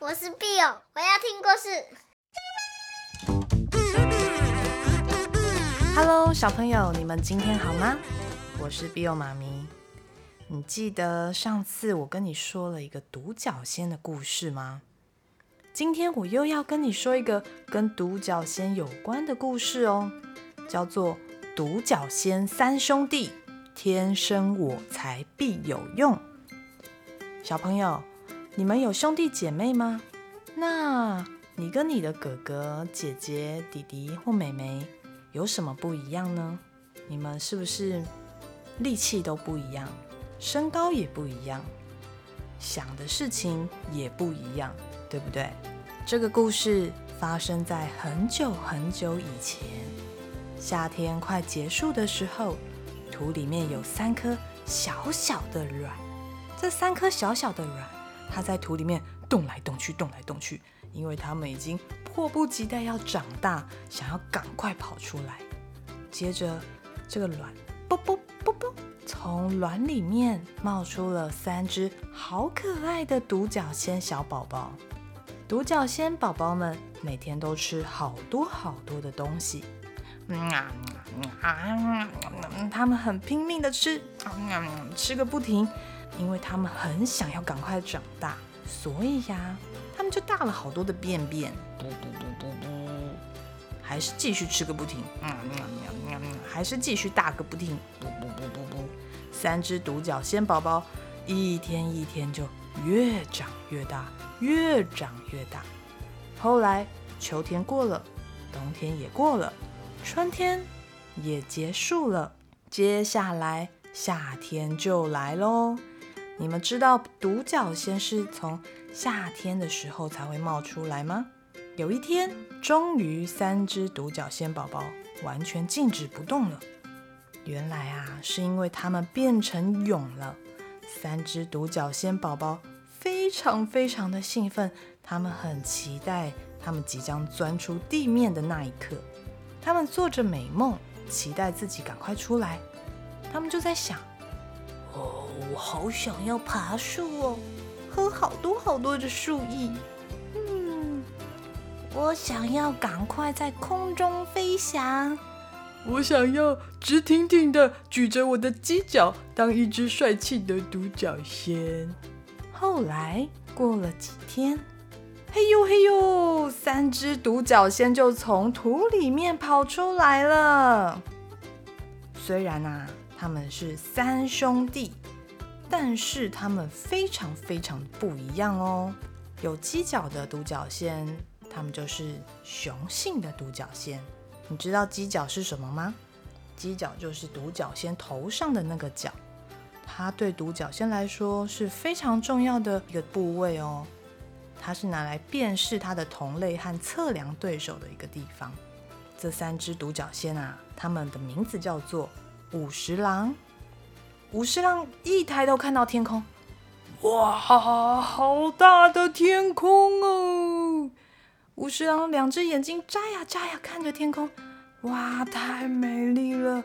我是 Bill，我要听故事。Hello，小朋友，你们今天好吗？我是 Bill 妈咪。你记得上次我跟你说了一个独角仙的故事吗？今天我又要跟你说一个跟独角仙有关的故事哦，叫做《独角仙三兄弟》，天生我材必有用。小朋友，你们有兄弟姐妹吗？那你跟你的哥哥、姐姐、弟弟或妹妹有什么不一样呢？你们是不是力气都不一样？身高也不一样，想的事情也不一样，对不对？这个故事发生在很久很久以前，夏天快结束的时候，土里面有三颗小小的卵。这三颗小小的卵，它在土里面动来动去，动来动去，因为它们已经迫不及待要长大，想要赶快跑出来。接着，这个卵，啵啵啵啵。从卵里面冒出了三只好可爱的独角仙小宝宝。独角仙宝宝们每天都吃好多好多的东西，嗯啊啊啊！他们很拼命的吃，嗯吃个不停，因为他们很想要赶快长大，所以呀，他们就大了好多的便便，不不不不不，还是继续吃个不停，嗯嗯嗯嗯，还是继续大个不停，不不不不不。三只独角仙宝宝一天一天就越长越大，越长越大。后来秋天过了，冬天也过了，春天也结束了，接下来夏天就来喽。你们知道独角仙是从夏天的时候才会冒出来吗？有一天，终于三只独角仙宝宝完全静止不动了。原来啊，是因为它们变成蛹了。三只独角仙宝宝非常非常的兴奋，他们很期待他们即将钻出地面的那一刻。他们做着美梦，期待自己赶快出来。他们就在想：哦，我好想要爬树哦，喝好多好多的树液。嗯，我想要赶快在空中飞翔。我想要直挺挺的举着我的犄角，当一只帅气的独角仙。后来过了几天，嘿呦嘿呦，三只独角仙就从土里面跑出来了。虽然啊，他们是三兄弟，但是他们非常非常不一样哦。有犄角的独角仙，他们就是雄性的独角仙。你知道犄角是什么吗？犄角就是独角仙头上的那个角，它对独角仙来说是非常重要的一个部位哦。它是拿来辨识它的同类和测量对手的一个地方。这三只独角仙啊，它们的名字叫做五十郎。五十郎一抬头看到天空，哇，好大的天空哦！五十郎两只眼睛眨呀眨呀看着天空，哇，太美丽了。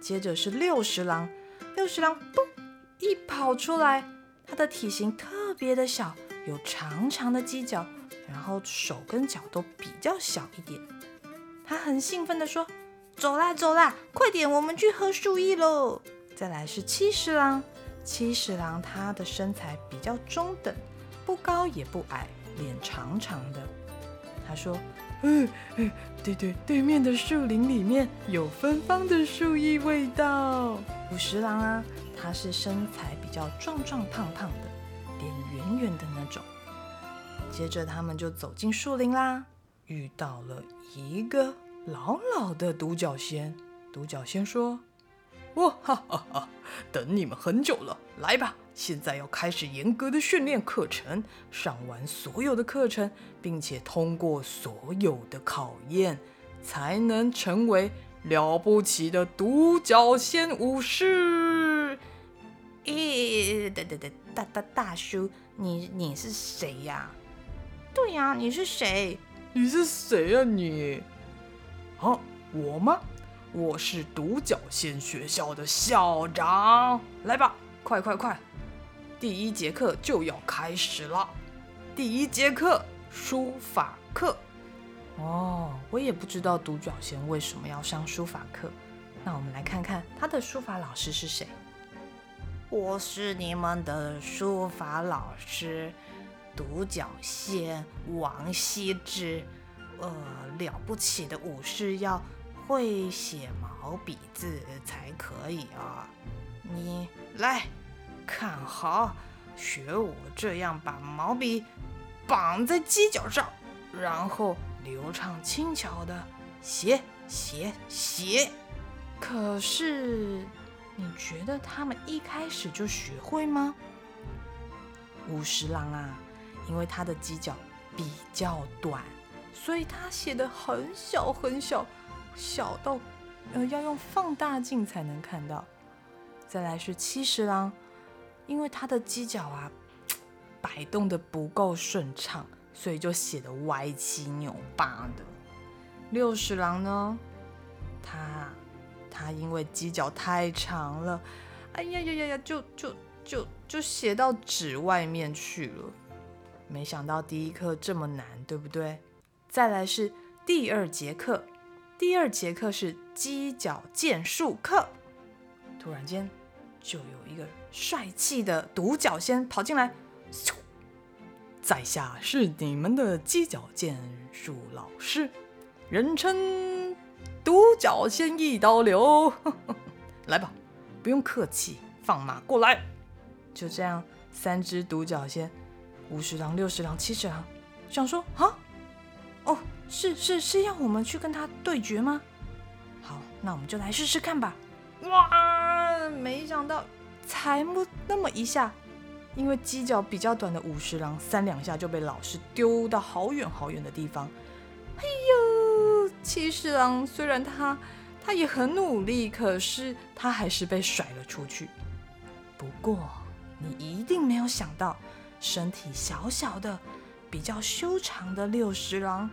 接着是六十郎，六十郎嘣一跑出来，它的体型特别的小，有长长的犄角，然后手跟脚都比较小一点。它很兴奋地说：“走啦走啦，快点，我们去喝树叶喽！”再来是七十郎，七十郎他的身材比较中等，不高也不矮，脸长长的。他说：“嗯嗯，对对，对面的树林里面有芬芳的树叶味道。五十郎啊，他是身材比较壮壮胖胖的，脸圆圆的那种。接着他们就走进树林啦，遇到了一个老老的独角仙。独角仙说：‘哇哈哈哈，等你们很久了，来吧。’”现在要开始严格的训练课程，上完所有的课程，并且通过所有的考验，才能成为了不起的独角仙武士。咦，对对对，大大大叔，你你是谁呀？对呀，你是谁？你是谁呀你？啊，我吗？我是独角仙学校的校长。来吧，快快快！第一节课就要开始了，第一节课书法课。哦，我也不知道独角仙为什么要上书法课。那我们来看看他的书法老师是谁？我是你们的书法老师，独角仙王羲之。呃，了不起的武士要会写毛笔字才可以啊！你来看好，学我这样把毛笔绑在犄角上，然后流畅轻巧的写写写。可是，你觉得他们一开始就学会吗？五十郎啊，因为他的犄角比较短。所以他写的很小很小，小到呃要用放大镜才能看到。再来是七十郎，因为他的犄角啊 摆动的不够顺畅，所以就写的歪七扭八的。六十郎呢，他他因为犄角太长了，哎呀呀呀呀，就就就就写到纸外面去了。没想到第一课这么难，对不对？再来是第二节课，第二节课是犄角剑术课。突然间，就有一个帅气的独角仙跑进来，咻！在下是你们的犄角剑术老师，人称独角仙一刀流。来吧，不用客气，放马过来。就这样，三只独角仙，五十郎、六十郎、七十郎，想说啊。哦，是是是要我们去跟他对决吗？好，那我们就来试试看吧。哇，没想到才不那么一下，因为犄角比较短的五十郎三两下就被老师丢到好远好远的地方。哎呦，七十郎虽然他他也很努力，可是他还是被甩了出去。不过你一定没有想到，身体小小的。比较修长的六十郎，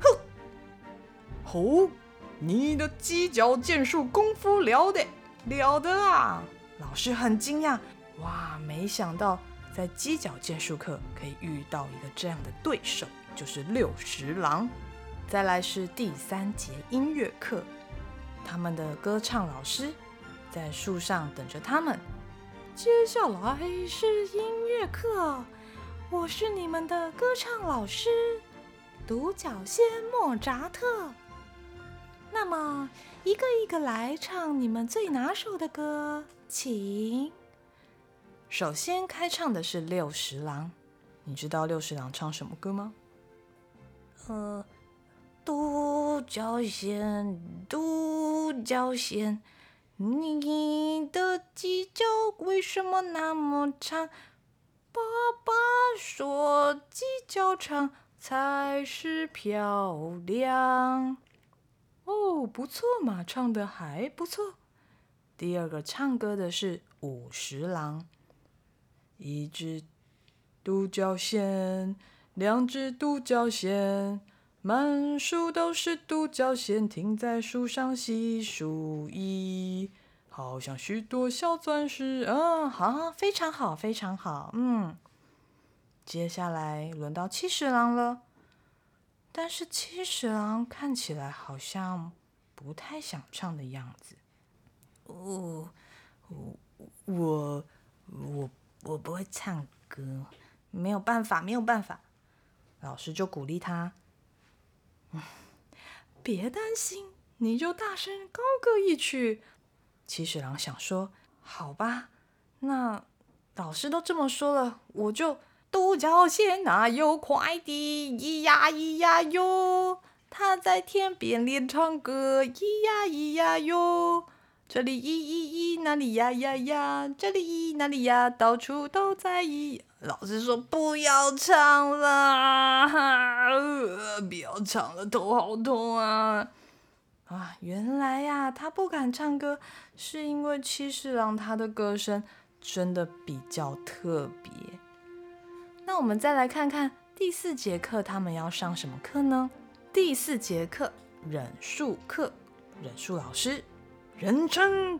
哼，哦，你的犄角剑术功夫了得了得啊！老师很惊讶，哇，没想到在犄角剑术课可以遇到一个这样的对手，就是六十郎。再来是第三节音乐课，他们的歌唱老师在树上等着他们。接下来是音乐课。我是你们的歌唱老师，独角仙莫扎特。那么，一个一个来唱你们最拿手的歌，请。首先开唱的是六十郎，你知道六十郎唱什么歌吗？呃，独角仙，独角仙，你的犄角为什么那么长？爸爸说：“犄角长才是漂亮。”哦，不错嘛，唱的还不错。第二个唱歌的是五十郎，一只独角仙，两只独角仙，满树都是独角仙，停在树上细数一。好像许多小钻石，嗯，好，非常好，非常好，嗯。接下来轮到七十郎了，但是七十郎看起来好像不太想唱的样子。哦，我我我我不会唱歌，没有办法，没有办法。老师就鼓励他，嗯，别担心，你就大声高歌一曲。七十郎想说：“好吧，那老师都这么说了，我就独角仙哪有快递？咿呀咿呀哟，他在天边练唱歌，咿呀咿呀哟，这里咿咿咿，那里呀呀呀，这里咿那里呀，到处都在咿。”老师说：“不要唱了，呃，不要唱了，头好痛啊。”啊，原来呀、他不敢唱歌，是因为七十郎他的歌声真的比较特别。那我们再来看看第四节课，他们要上什么课呢？第四节课忍术课，忍术老师，人称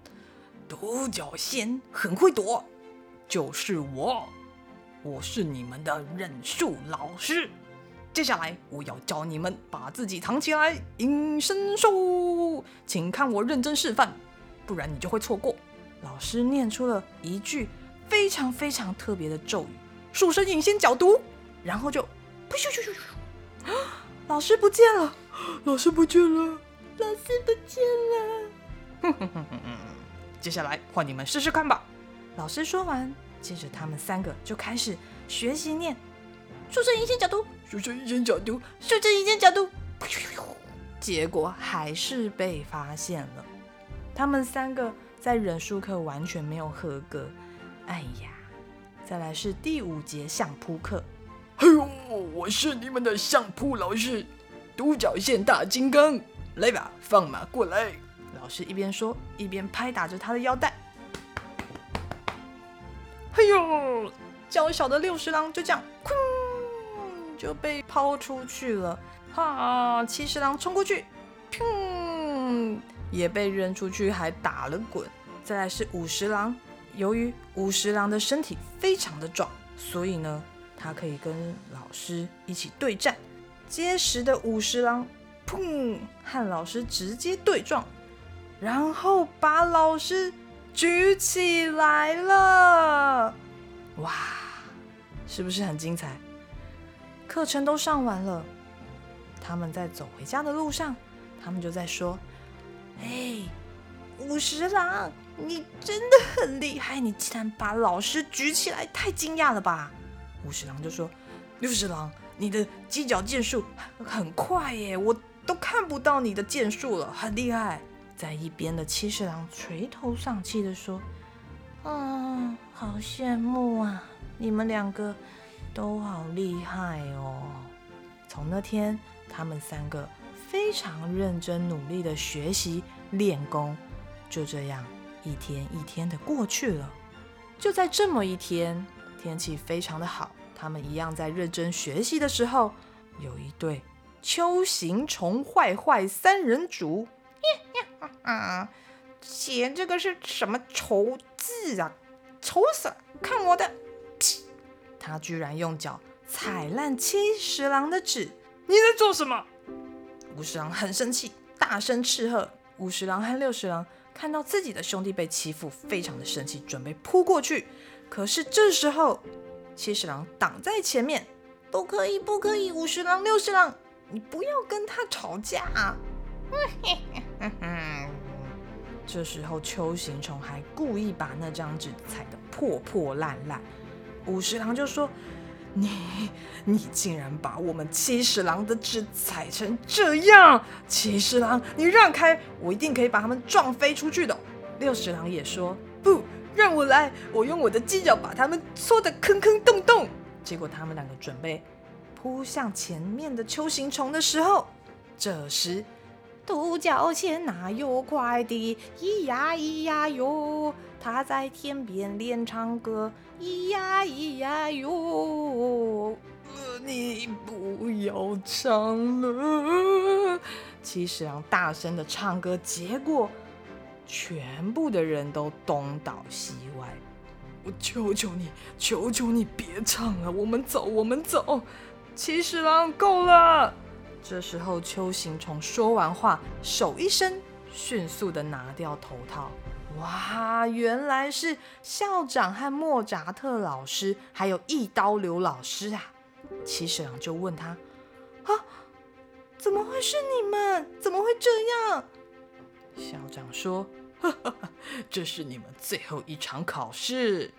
独角仙，很会躲，就是我。我是你们的忍术老师。接下来我要教你们把自己藏起来，隐身术，请看我认真示范，不然你就会错过。老师念出了一句非常非常特别的咒语：“树身隐仙角毒”，然后就，噗咻咻咻咻，老师不见了，老师不见了，老师不见了。哼哼哼哼哼，接下来换你们试试看吧。老师说完，接着他们三个就开始学习念：“树身隐仙角毒，术神隐仙角毒，术神隐仙角度。”结果还是被发现了。他们三个在忍术课完全没有合格。哎呀，再来是第五节相扑课。哎呦，我是你们的相扑老师，独角仙大金刚，来吧，放马过来。老师一边说，一边拍打着他的腰带。哎呦，娇小的六十郎就这样，哐，就被抛出去了。哈，七十郎冲过去，砰，也被扔出去，还打了滚。再来是五十郎，由于五十郎的身体非常的壮，所以呢，他可以跟老师一起对战。结实的五十郎，砰，和老师直接对撞。然后把老师举起来了，哇，是不是很精彩？课程都上完了，他们在走回家的路上，他们就在说：“哎，五十郎，你真的很厉害，你竟然把老师举起来，太惊讶了吧？”五十郎就说：“六十郎，你的犄角剑术很快耶，我都看不到你的剑术了，很厉害。”在一边的七十郎垂头丧气地说：“啊，好羡慕啊！你们两个都好厉害哦。”从那天，他们三个非常认真努力的学习练功，就这样一天一天的过去了。就在这么一天，天气非常的好，他们一样在认真学习的时候，有一对锹形虫坏坏三人组。呀呀啊！写这个是什么丑字啊？丑死了！看我的！他居然用脚踩烂七十郎的纸！你在做什么？五十郎很生气，大声斥喝。五十郎和六十郎看到自己的兄弟被欺负，非常的生气，准备扑过去。可是这时候，七十郎挡在前面，不可以，不可以！五十郎、六十郎，你不要跟他吵架啊！这时候，邱行虫还故意把那张纸踩得破破烂烂。五十郎就说：“你，你竟然把我们七十郎的纸踩成这样！七十郎，你让开，我一定可以把他们撞飞出去的。”六十郎也说：“不，让我来，我用我的犄角把他们搓得坑坑洞洞。”结果他们两个准备扑向前面的锹形虫的时候，这时。独角仙哪有快的？咿呀咿呀哟，他在天边练唱歌。咿呀咿呀哟，你不要唱了。七十郎大声的唱歌，结果全部的人都东倒西歪。我求求你，求求你别唱了，我们走，我们走。七十郎够了。这时候，锹形虫说完话，手一伸，迅速的拿掉头套。哇，原来是校长和莫扎特老师，还有一刀流老师啊！七十郎就问他：“啊，怎么会是你们？怎么会这样？”校长说：“哈哈哈，这是你们最后一场考试。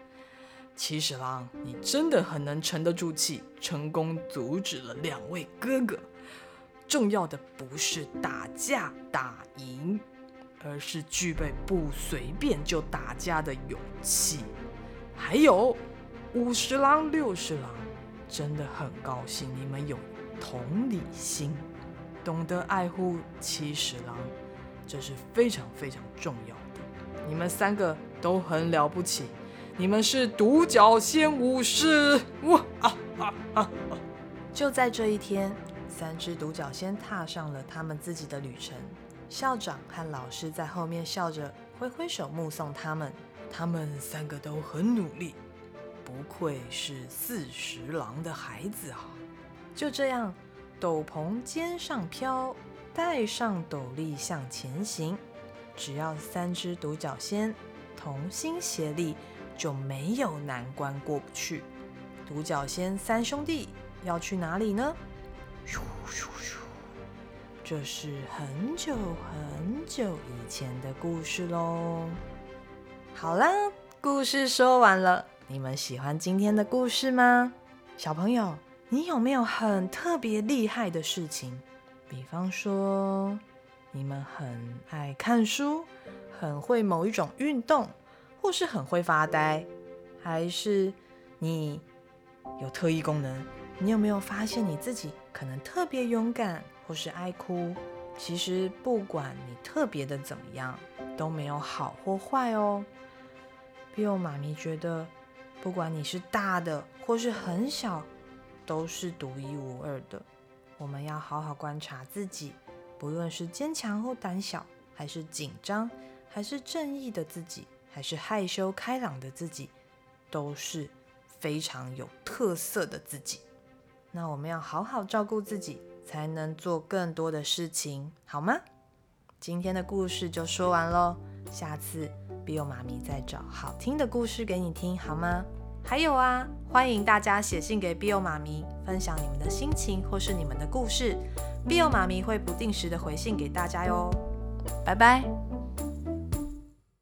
七十郎，你真的很能沉得住气，成功阻止了两位哥哥。”重要的不是打架打赢，而是具备不随便就打架的勇气。还有五十郎、六十郎，真的很高兴你们有同理心，懂得爱护七十郎，这是非常非常重要的。你们三个都很了不起，你们是独角仙武士！哇啊啊啊！就在这一天。三只独角仙踏上了他们自己的旅程，校长和老师在后面笑着挥挥手目送他们。他们三个都很努力，不愧是四十郎的孩子啊！就这样，斗篷肩上飘，戴上斗笠向前行。只要三只独角仙同心协力，就没有难关过不去。独角仙三兄弟要去哪里呢？这是很久很久以前的故事喽。好啦，故事说完了。你们喜欢今天的故事吗？小朋友，你有没有很特别厉害的事情？比方说，你们很爱看书，很会某一种运动，或是很会发呆，还是你有特异功能？你有没有发现你自己可能特别勇敢，或是爱哭？其实不管你特别的怎么样，都没有好或坏哦。比欧妈咪觉得。不管你是大的或是很小，都是独一无二的。我们要好好观察自己，不论是坚强或胆小，还是紧张，还是正义的自己，还是害羞开朗的自己，都是非常有特色的自己。那我们要好好照顾自己，才能做更多的事情，好吗？今天的故事就说完喽，下次。Bill 妈咪再找好听的故事给你听，好吗？还有啊，欢迎大家写信给 Bill 妈咪，分享你们的心情或是你们的故事，，Bill 妈咪会不定时的回信给大家哟。拜拜。